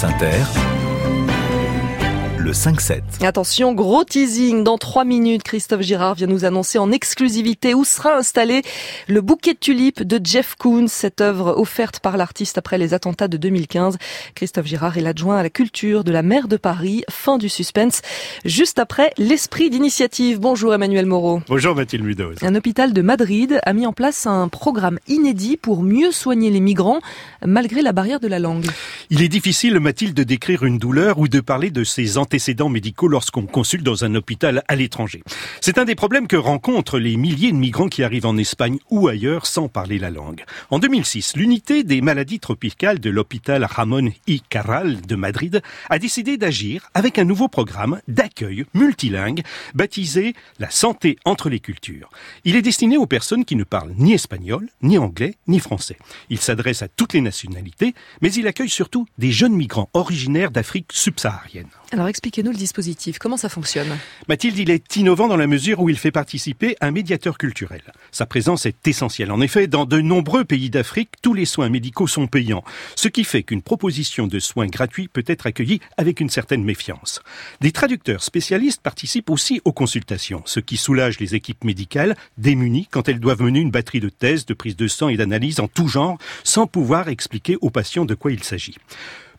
France Inter le 5-7. Attention, gros teasing. Dans trois minutes, Christophe Girard vient nous annoncer en exclusivité où sera installé le bouquet de tulipes de Jeff Koons, cette œuvre offerte par l'artiste après les attentats de 2015. Christophe Girard est l'adjoint à la culture de la maire de Paris. Fin du suspense. Juste après, l'esprit d'initiative. Bonjour Emmanuel Moreau. Bonjour Mathilde Mudoz. Un hôpital de Madrid a mis en place un programme inédit pour mieux soigner les migrants malgré la barrière de la langue. Il est difficile, Mathilde, de décrire une douleur ou de parler de ses antécédents médicaux lorsqu'on consulte dans un hôpital à l'étranger. C'est un des problèmes que rencontrent les milliers de migrants qui arrivent en Espagne ou ailleurs sans parler la langue. En 2006, l'unité des maladies tropicales de l'hôpital Ramón y Carral de Madrid a décidé d'agir avec un nouveau programme d'accueil multilingue baptisé La santé entre les cultures. Il est destiné aux personnes qui ne parlent ni espagnol, ni anglais, ni français. Il s'adresse à toutes les nationalités, mais il accueille surtout des jeunes migrants originaires d'Afrique subsaharienne. Alors expliquez-nous le dispositif, comment ça fonctionne? Mathilde, il est innovant dans la mesure où il fait participer un médiateur culturel. Sa présence est essentielle. En effet, dans de nombreux pays d'Afrique, tous les soins médicaux sont payants, ce qui fait qu'une proposition de soins gratuits peut être accueillie avec une certaine méfiance. Des traducteurs spécialistes participent aussi aux consultations, ce qui soulage les équipes médicales démunies quand elles doivent mener une batterie de tests, de prise de sang et d'analyse en tout genre sans pouvoir expliquer aux patients de quoi il s'agit.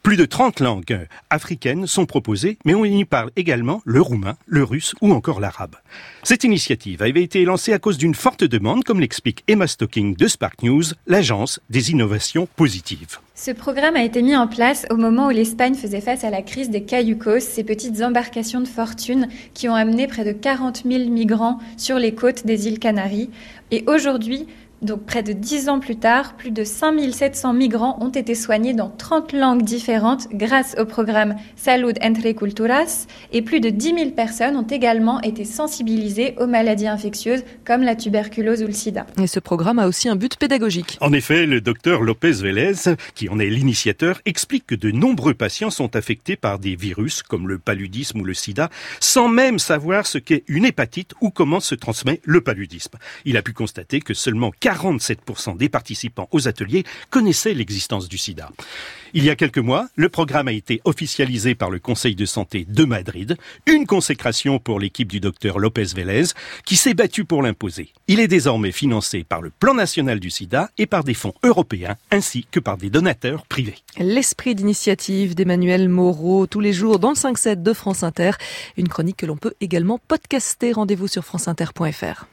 Plus de 30 langues africaines sont proposées, mais on y parle également le roumain, le russe ou encore l'arabe. Cette initiative avait été lancée à cause d'une forte demande, comme l'explique Emma Stocking de Spark News, l'agence des innovations positives. Ce programme a été mis en place au moment où l'Espagne faisait face à la crise des cayucos, ces petites embarcations de fortune qui ont amené près de 40 000 migrants sur les côtes des îles Canaries. Et aujourd'hui, donc près de dix ans plus tard, plus de 5700 migrants ont été soignés dans 30 langues différentes grâce au programme Salud entre Culturas et plus de 10 000 personnes ont également été sensibilisées aux maladies infectieuses comme la tuberculose ou le sida. Et ce programme a aussi un but pédagogique. En effet, le docteur Lopez Vélez, qui en est l'initiateur, explique que de nombreux patients sont affectés par des virus comme le paludisme ou le sida sans même savoir ce qu'est une hépatite ou comment se transmet le paludisme. Il a pu constater que seulement 47% des participants aux ateliers connaissaient l'existence du sida. Il y a quelques mois, le programme a été officialisé par le Conseil de santé de Madrid, une consécration pour l'équipe du docteur Lopez Vélez, qui s'est battu pour l'imposer. Il est désormais financé par le Plan national du sida et par des fonds européens, ainsi que par des donateurs privés. L'esprit d'initiative d'Emmanuel Moreau, tous les jours dans le 5-7 de France Inter, une chronique que l'on peut également podcaster. Rendez-vous sur franceinter.fr.